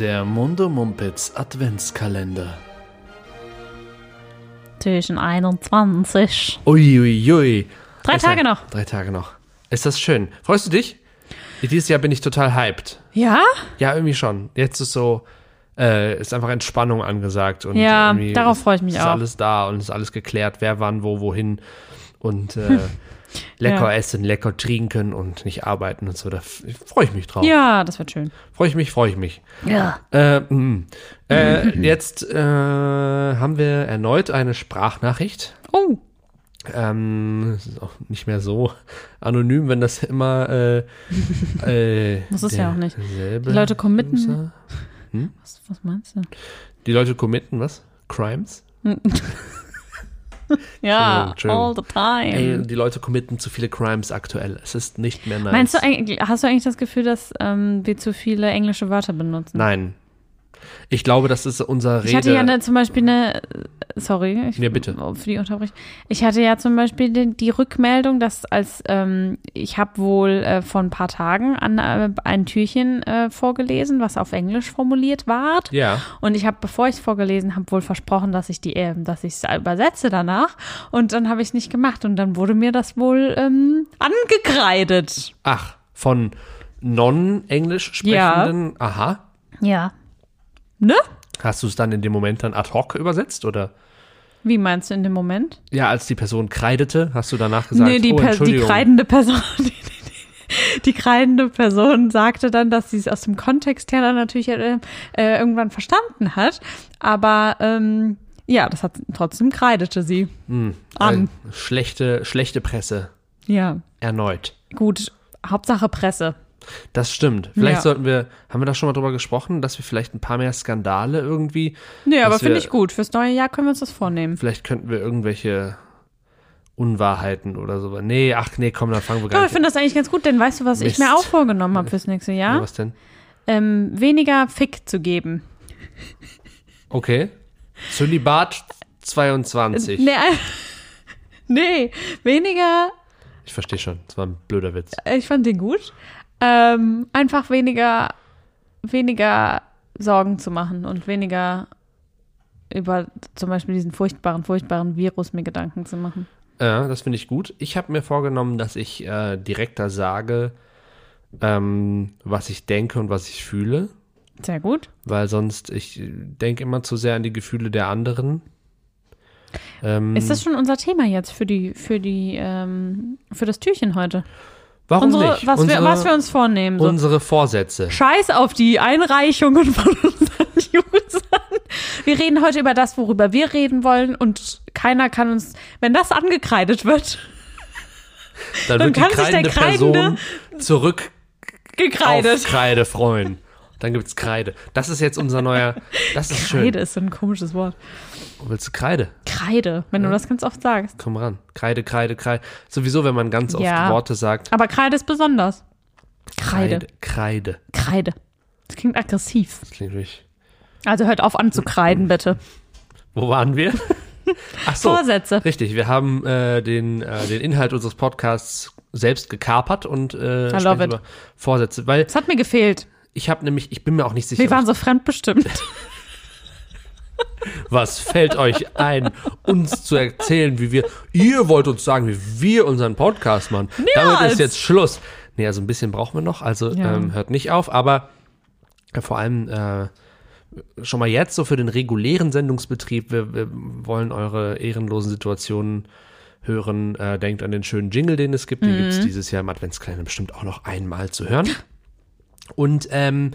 Der Mundo Mumpitz Adventskalender. Türchen 21. Uiuiui. Ui. Drei Es- Tage noch. Drei Tage noch. Ist das schön? Freust du dich? Dieses Jahr bin ich total hyped. Ja? Ja, irgendwie schon. Jetzt ist so, äh, ist einfach Entspannung angesagt. Und Ja, darauf ist- freue ich mich ist auch. alles da und ist alles geklärt, wer wann, wo, wohin. Und äh, lecker Ja. essen, lecker trinken und nicht arbeiten und so. Da freue ich mich drauf. Ja, das wird schön. Freue ich mich, freue ich mich. Ja. Äh, mm. äh, jetzt äh, haben wir erneut eine Sprachnachricht. Oh, Ähm, es ist auch nicht mehr so anonym, wenn das immer äh, äh, Das ist ja auch nicht. Die Leute committen. User- was, was meinst du? Die Leute committen, was? Crimes? Ja, Entschuldigung. all the time. Ey, die Leute committen zu viele Crimes aktuell. Es ist nicht mehr nice. Meinst du eigentlich, hast du eigentlich das Gefühl, dass ähm, wir zu viele englische Wörter benutzen? Nein. Ich glaube, das ist unser Rede. Ich hatte ja eine, zum Beispiel eine, sorry, ich, Ja, bitte. für die Unterbrechung. Ich hatte ja zum Beispiel die, die Rückmeldung, dass als ähm, ich habe wohl äh, vor ein paar Tagen an äh, ein Türchen äh, vorgelesen, was auf Englisch formuliert war. ja. Und ich habe, bevor ich es vorgelesen habe, wohl versprochen, dass ich die, äh, dass ich es übersetze danach. Und dann habe ich es nicht gemacht. Und dann wurde mir das wohl ähm, angekreidet. Ach, von non-englisch sprechenden. Aha. Ja. Ne? Hast du es dann in dem Moment dann ad hoc übersetzt oder? Wie meinst du in dem Moment? Ja, als die Person kreidete, hast du danach gesagt, nee, die, oh, Per- die Entschuldigung. kreidende Person. Die, die, die kreidende Person sagte dann, dass sie es aus dem Kontext her dann natürlich äh, äh, irgendwann verstanden hat. Aber ähm, ja, das hat trotzdem kreidete sie an. Äh, schlechte, schlechte Presse. Ja, Erneut. gut. Hauptsache Presse. Das stimmt. Vielleicht Ja. sollten wir, haben wir da schon mal drüber gesprochen, dass wir vielleicht ein paar mehr Skandale irgendwie, Nee, aber finde ich gut. Fürs neue Jahr können wir uns das vornehmen. vielleicht könnten wir irgendwelche Unwahrheiten oder so. Nee, ach nee, komm, dann fangen wir gar ich nicht finde das eigentlich ganz gut, denn weißt du, was ich Mist. mir auch vorgenommen habe fürs nächste an. Jahr? Was denn? Ähm, weniger Fick zu geben. Okay. Zölibat 22. Nee, äh, nee, weniger Ich verstehe schon, das war ein blöder Witz. Ich fand den gut. Ähm, einfach weniger, weniger Sorgen zu machen und weniger über zum Beispiel diesen furchtbaren, furchtbaren Virus mir Gedanken zu machen. Ja, das finde ich gut. Ich habe mir vorgenommen, dass ich äh, direkter sage, ähm, was ich denke und was ich fühle. Sehr gut. weil sonst ich denke immer zu sehr an die Gefühle der anderen. Ähm, Ist das schon unser Thema jetzt für die, für die, ähm, für das Türchen heute? Warum Unsere, nicht? was, unsere, wir, was wir uns vornehmen. So. unsere Vorsätze. Scheiß auf die Einreichungen von unseren Usern. Wir reden heute über das, worüber wir reden wollen und keiner kann uns, wenn das angekreidet wird, Dann, dann wird die kann sich der Kreidende Person zurück gekreidet. auf Kreide freuen. Dann gibt's Kreide. Das ist jetzt unser neuer. Das ist schön. Kreide ist so ein komisches Wort. Willst du Kreide? Kreide, wenn du das ganz oft sagst. Komm ran. Kreide, Kreide, Kreide. Sowieso, wenn man ganz oft Ja. Worte sagt. Aber Kreide ist besonders. Kreide. Kreide. Kreide. Das klingt aggressiv. Das klingt wirklich. Also hört auf anzukreiden, bitte. Wo waren wir? Ach so. Vorsätze. Richtig, wir haben äh, den, äh, den Inhalt unseres Podcasts selbst gekapert und äh, über Vorsätze, weil Das hat mir gefehlt. Ich habe nämlich, ich bin mir auch nicht sicher, Wir waren so fremdbestimmt. was fällt euch ein, uns zu erzählen, wie wir, ihr wollt uns sagen, wie wir unseren Podcast machen. Damit Niemals. ist jetzt Schluss. Nee, also ein bisschen brauchen wir noch, also Ja. ähm, hört nicht auf, aber äh, vor allem äh, schon mal jetzt so für den regulären Sendungsbetrieb, wir, wir wollen eure ehrenlosen Situationen hören. Äh, denkt an den schönen Jingle, den es gibt. Den gibt es dieses Jahr im Adventskalender bestimmt auch noch einmal zu hören. Und ähm,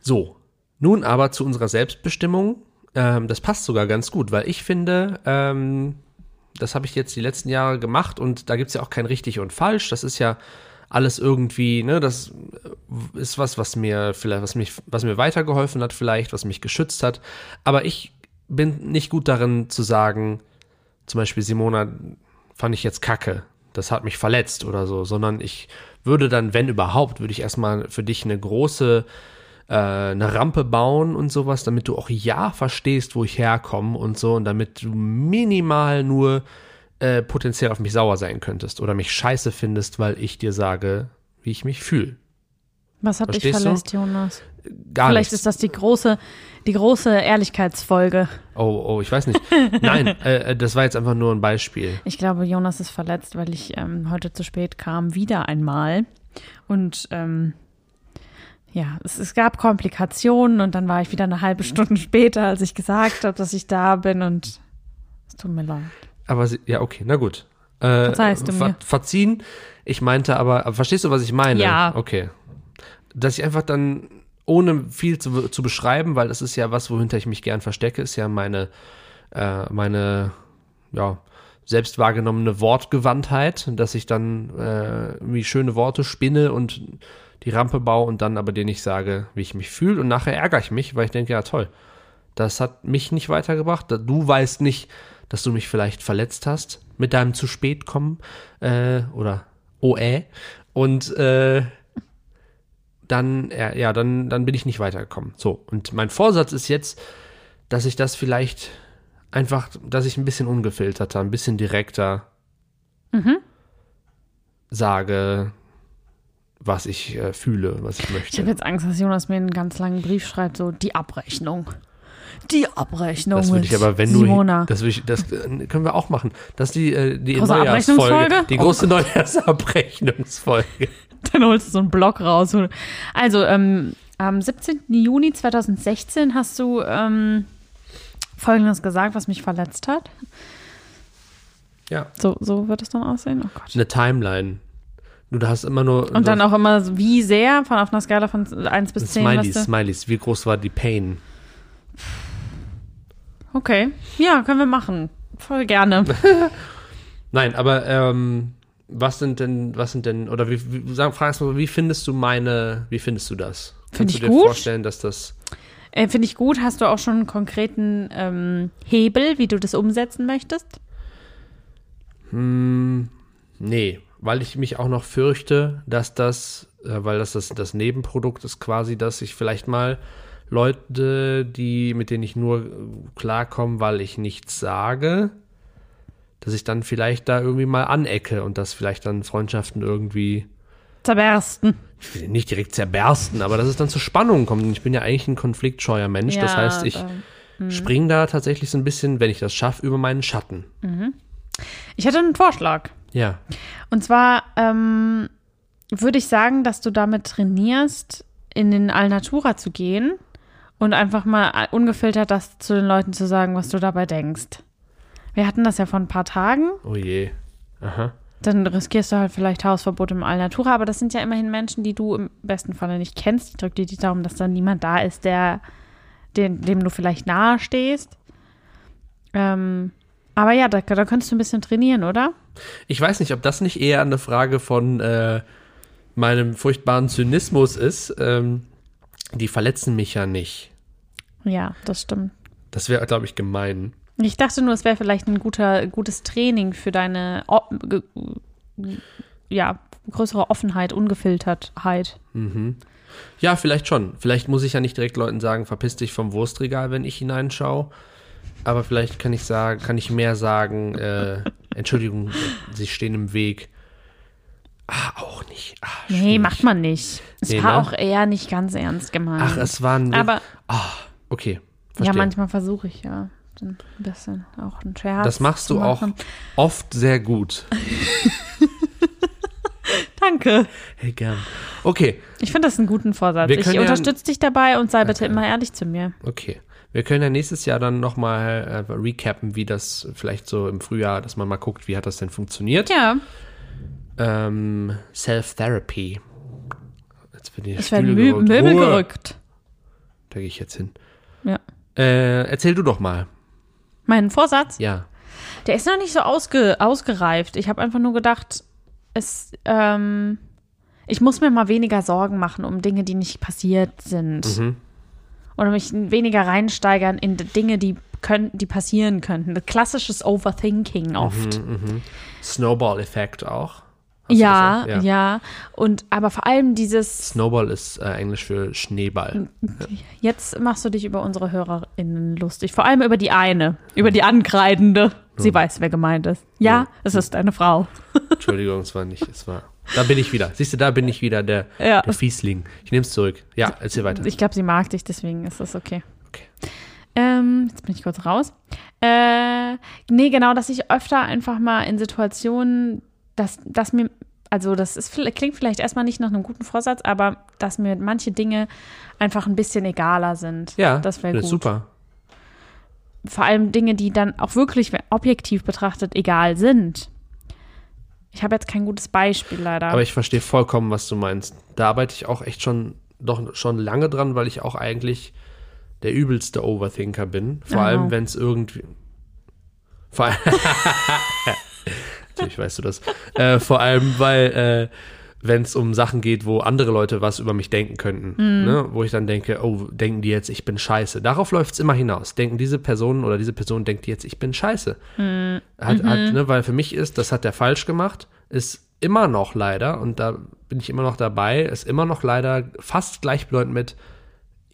so, nun aber zu unserer Selbstbestimmung. Ähm, das passt sogar ganz gut, weil ich finde, ähm, das habe ich jetzt die letzten Jahre gemacht und da gibt es ja auch kein richtig und falsch. Das ist ja alles irgendwie, ne, das ist was, was mir vielleicht, was mich, was mir weitergeholfen hat, vielleicht, was mich geschützt hat. Aber ich bin nicht gut darin zu sagen, zum Beispiel Simona fand ich jetzt kacke, das hat mich verletzt oder so, sondern ich würde dann, wenn überhaupt, würde ich erstmal für dich eine große äh, eine Rampe bauen und sowas, damit du auch ja verstehst, wo ich herkomme und so und damit du minimal nur äh, potenziell auf mich sauer sein könntest oder mich scheiße findest, weil ich dir sage, wie ich mich fühle. Was hat dich Verstehst du? Jonas? Gar Vielleicht nichts. ist das die große, die große Ehrlichkeitsfolge. Oh, oh, ich weiß nicht. Nein, äh, äh, das war jetzt einfach nur ein Beispiel. Ich glaube, Jonas ist verletzt, weil ich ähm, heute zu spät kam, wieder einmal. Und ähm, ja, es, es gab Komplikationen und dann war ich wieder eine halbe Stunde später, als ich gesagt habe, dass ich da bin und es tut mir leid. Aber sie, ja, okay, na gut. Äh, Verzeihst du mir. Verziehen. Ich meinte aber, aber, verstehst du, was ich meine? Ja. Okay. Dass ich einfach dann, ohne viel zu, zu beschreiben, weil das ist ja was, wohinter ich mich gern verstecke, ist ja meine, äh, meine, ja, selbst wahrgenommene Wortgewandtheit, dass ich dann äh, irgendwie schöne Worte spinne und die Rampe baue und dann aber dir nicht sage, wie ich mich fühle und nachher ärgere ich mich, weil ich denke, ja toll, das hat mich nicht weitergebracht. Du weißt nicht, dass du mich vielleicht verletzt hast mit deinem zu spät kommen äh, oder OE und äh, dann ja, ja dann dann bin ich nicht weitergekommen. So und mein Vorsatz ist jetzt, dass ich das vielleicht einfach, dass ich ein bisschen ungefilterter, ein bisschen direkter sage, was ich äh, fühle, was ich Ich habe möchte. jetzt Angst, dass Jonas mir einen ganz langen Brief schreibt, so die Abrechnung. Die Abrechnung. Das würde ich aber, wenn Simona. du, das, ich, das äh, können wir auch machen. Das ist die, äh, die Große Neujahrsfolge, Abrechnungsfolge? die Oh große Neujahrsabrechnungsfolge. Dann holst du so einen Block raus. Also, ähm, am 17. Juni 2016 hast du ähm, Folgendes gesagt, was mich verletzt hat. Ja, So, so wird es dann aussehen. Oh Gott. eine Timeline. Du hast immer nur Und dann auch immer, wie sehr, von auf einer Skala von 1 bis 10. Smileys, Smileys. Wie groß war die Pain? Okay. Ja, können wir machen. Voll gerne. Nein, aber ähm, was sind denn, was sind denn, oder wie, wie sag, fragst du, wie findest du meine, wie findest du das? Find Kannst ich du dir gut. vorstellen, dass das, äh, Finde ich gut. Hast du auch schon einen konkreten ähm, Hebel, wie du das umsetzen möchtest? hm, nee, weil ich mich auch noch fürchte, dass das, äh, weil das, das das Nebenprodukt ist quasi, dass ich vielleicht mal Leute, die, mit denen ich nur äh, klarkomme, weil ich nichts sage, dass ich dann vielleicht da irgendwie mal anecke und dass vielleicht dann Freundschaften irgendwie Zerbersten. ich will nicht direkt zerbersten, aber dass es dann zu Spannungen kommt. Und ich bin ja eigentlich ein konfliktscheuer Mensch. das Ja, heißt, ich da- spring da tatsächlich so ein bisschen, wenn ich das schaffe, über meinen Schatten. Ich hätte einen Vorschlag. Ja. Und zwar ähm, würde ich sagen, dass du damit trainierst, in den Alnatura zu gehen und einfach mal ungefiltert das zu den Leuten zu sagen, was du dabei denkst. Wir hatten das ja vor ein paar Tagen. Oh je. Aha. Dann riskierst du halt vielleicht Hausverbot im Alnatura, aber das sind ja immerhin Menschen, die du im besten Falle nicht kennst. Ich drücke dir die Daumen, dass dann niemand da ist, der, dem, dem du vielleicht nahe stehst. Ähm, aber ja, da, da könntest du ein bisschen trainieren, oder? Ich weiß nicht, ob das nicht eher eine Frage von äh, meinem furchtbaren Zynismus ist. Ähm, die verletzen mich ja nicht. Ja, das stimmt. Das wäre, glaube ich, gemein. Ich dachte nur, es wäre vielleicht ein guter, gutes Training für deine ja, größere Offenheit, Ungefiltertheit. Ja, vielleicht schon. Vielleicht muss ich ja nicht direkt Leuten sagen, verpiss dich vom Wurstregal, wenn ich hineinschaue. Aber vielleicht kann ich sagen, kann ich mehr sagen, äh, Entschuldigung, sie stehen im Weg. Ah, auch nicht. Ah, Nee, macht man nicht. Es Nee, war ne? auch eher nicht ganz ernst gemeint. Ach, es war ein. Aber okay. ja, Verstehe. manchmal versuche ich ja ein bisschen auch einen Scherz. das machst du auch oft sehr gut. Danke. Hey, gern. Okay, Ich finde das einen guten Vorsatz. Ich ja- unterstütze dich dabei und sei bitte immer ehrlich zu mir. okay. Wir können ja nächstes Jahr dann nochmal äh, recappen, wie das vielleicht so im Frühjahr, dass man mal guckt, wie hat das denn funktioniert. Ja, Ähm, Self-Therapy. Jetzt bin ich werden Mö Möbel gerückt. Da gehe ich jetzt hin. Ja. Äh, erzähl du doch mal. Mein Vorsatz? Ja. Der ist noch nicht so ausge ausgereift. Ich habe einfach nur gedacht, es, ähm, ich muss mir mal weniger Sorgen machen um Dinge, die nicht passiert sind. Mhm. Oder mich weniger reinsteigern in Dinge, die können, die passieren könnten. Klassisches Overthinking oft. Mhm, Snowball-Effekt auch. Ja, das ja, Und aber vor allem dieses, Snowball ist äh, Englisch für Schneeball. jetzt machst du dich über unsere HörerInnen lustig. Vor allem über die eine, über die Angreidende. Sie weiß, wer gemeint ist. Ja, Ja. es ist eine Frau. Entschuldigung, es war nicht, es war. Da bin ich wieder. Siehst du, da bin ich wieder, der, Ja. der Fiesling. Ich nehme es zurück. Ja, erzähl weiter. Ich glaube, sie mag dich, deswegen ist das okay. Okay. Ähm, jetzt bin ich kurz raus. Äh, nee, genau, dass ich öfter einfach mal in Situationen, dass, dass mir, also das ist, klingt vielleicht erstmal nicht nach einem guten Vorsatz, aber dass mir manche Dinge einfach ein bisschen egaler sind. Ja, das wäre gut. super. Vor allem Dinge, die dann auch wirklich objektiv betrachtet egal sind. Ich habe jetzt kein gutes Beispiel leider. Aber ich verstehe vollkommen, was du meinst. Da arbeite ich auch echt schon, doch schon lange dran, weil ich auch eigentlich der übelste Overthinker bin. Vor Oh. allem, wenn es irgendwie. Vor allem. Natürlich weißt du das. Äh, vor allem, weil, äh, wenn es um Sachen geht, wo andere Leute was über mich denken könnten, Mhm. ne? wo ich dann denke, oh, denken die jetzt, ich bin scheiße. Darauf läuft es immer hinaus. Denken diese Person oder diese Person denkt jetzt, ich bin scheiße. Mhm. Hat, hat, ne, weil für mich ist, das hat der falsch gemacht, ist immer noch leider, und da bin ich immer noch dabei, ist immer noch leider fast gleichbedeutend mit,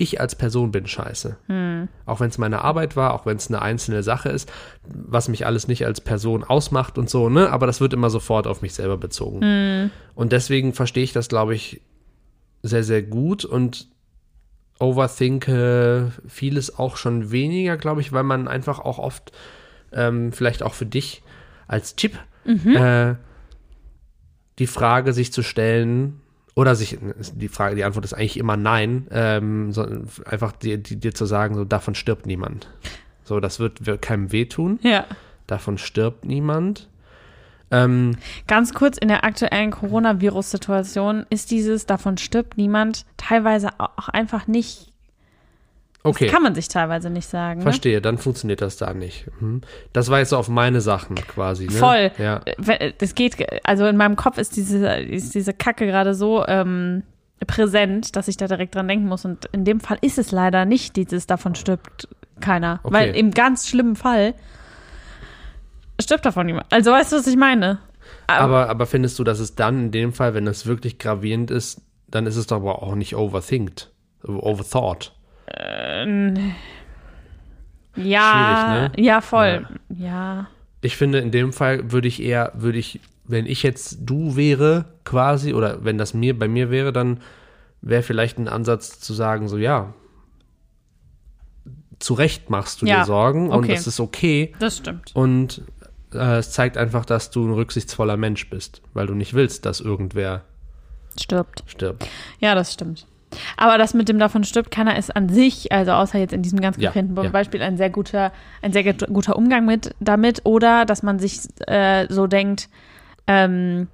ich als Person bin scheiße. Auch wenn es meine Arbeit war, auch wenn es eine einzelne Sache ist, was mich alles nicht als Person ausmacht und so, ne? Aber das wird immer sofort auf mich selber bezogen. Und deswegen verstehe ich das, glaube ich, sehr, sehr gut und overthinke vieles auch schon weniger, glaube ich, weil man einfach auch oft, ähm, vielleicht auch für dich als Tipp, äh, die Frage sich zu stellen, oder sich, die Frage, die Antwort ist eigentlich immer nein, ähm, sondern einfach dir, dir, dir zu sagen, so davon stirbt niemand. So, das wird, wird keinem wehtun, ja. davon stirbt niemand. Ähm, Ganz kurz, in der aktuellen Coronavirus-Situation ist dieses, davon stirbt niemand, teilweise auch einfach nicht, okay. kann man sich teilweise nicht sagen. Ne? Verstehe, dann funktioniert das da nicht. Mhm. Das war jetzt so auf meine Sachen quasi. Ne? Voll. Ja. Äh, wenn- Das geht, also in meinem Kopf ist diese, ist diese Kacke gerade so ähm, präsent, dass ich da direkt dran denken muss. Und in dem Fall ist es leider nicht dieses, davon stirbt keiner. Okay. Weil im ganz schlimmen Fall stirbt davon niemand. Also weißt du, was ich meine? Aber, aber findest du, dass es dann in dem Fall, wenn es wirklich gravierend ist, dann ist es doch aber auch nicht overthinkt, overthought. Ja, Schwierig, ne? ja, voll. Ja. Ich finde, in dem Fall würde ich eher, würde ich, wenn ich jetzt du wäre, quasi, oder wenn das mir bei mir wäre, dann wäre vielleicht ein Ansatz zu sagen, so ja, zu Recht machst du Ja, dir Sorgen und okay. es ist okay Das stimmt. und äh, es zeigt einfach, dass du ein rücksichtsvoller Mensch bist, weil du nicht willst, dass irgendwer Stirbt. stirbt. Ja, das stimmt. Aber das mit dem davon stirbt keiner ist an sich, also außer jetzt in diesem ganz Ja, konkreten ja. Beispiel, ein sehr guter, ein sehr gut- guter Umgang mit damit. Oder dass man sich äh, so denkt, ähm,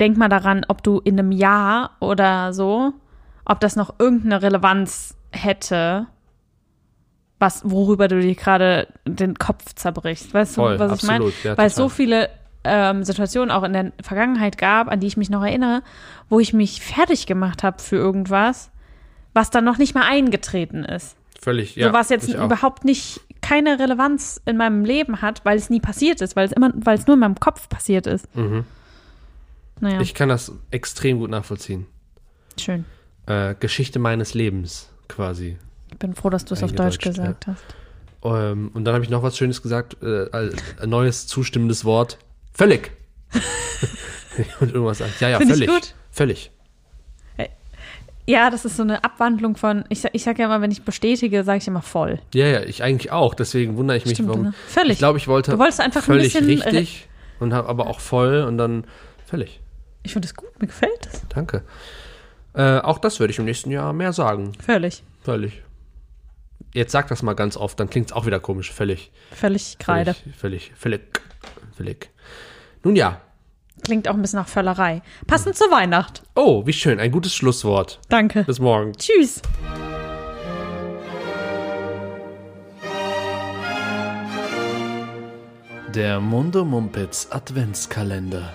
denk mal daran, ob du in einem Jahr oder so, ob das noch irgendeine Relevanz hätte, was, worüber du dir gerade den Kopf zerbrichst. Weißt Voll, du, was ich meine? absolut, ja, Weil es so viele ähm, Situationen auch in der Vergangenheit gab, an die ich mich noch erinnere, wo ich mich fertig gemacht habe für irgendwas, was dann noch nicht mal eingetreten ist. Völlig, ja. so was jetzt überhaupt nicht keine Relevanz in meinem Leben hat, weil es nie passiert ist, weil es immer, weil es nur in meinem Kopf passiert ist. Mhm. Naja, Ich kann das extrem gut nachvollziehen. schön. Äh, Geschichte meines Lebens quasi. Ich bin froh, dass du es auf Deutsch gesagt hast. Ähm, und dann habe ich noch was Schönes gesagt, äh, ein neues zustimmendes Wort. Völlig. und irgendwas sagt. Ja, ja, Find völlig. Völlig. Ja, das ist so eine Abwandlung von, ich, sag- ich sage ja immer, wenn ich bestätige, sage ich immer voll. Ja, ja, ich eigentlich auch. Deswegen wundere ich mich, Stimmt, warum. ne? Völlig. Ich glaube, ich wollte, Du wolltest einfach ein völlig bisschen, äh, richtig und habe aber auch voll und dann völlig. Ich finde es gut, mir gefällt es. Danke. Äh, auch das würde ich im nächsten Jahr mehr sagen. Völlig. Völlig. Jetzt sag das mal ganz oft, dann klingt es auch wieder komisch. Völlig. Völlig Kreide. Völlig, völlig, völlig, völlig. Nun ja. Klingt auch ein bisschen nach Völlerei. Passend zur Weihnacht. Oh, wie schön. Ein gutes Schlusswort. Danke. Bis morgen. Tschüss. Der Mundo Mumpitz Adventskalender.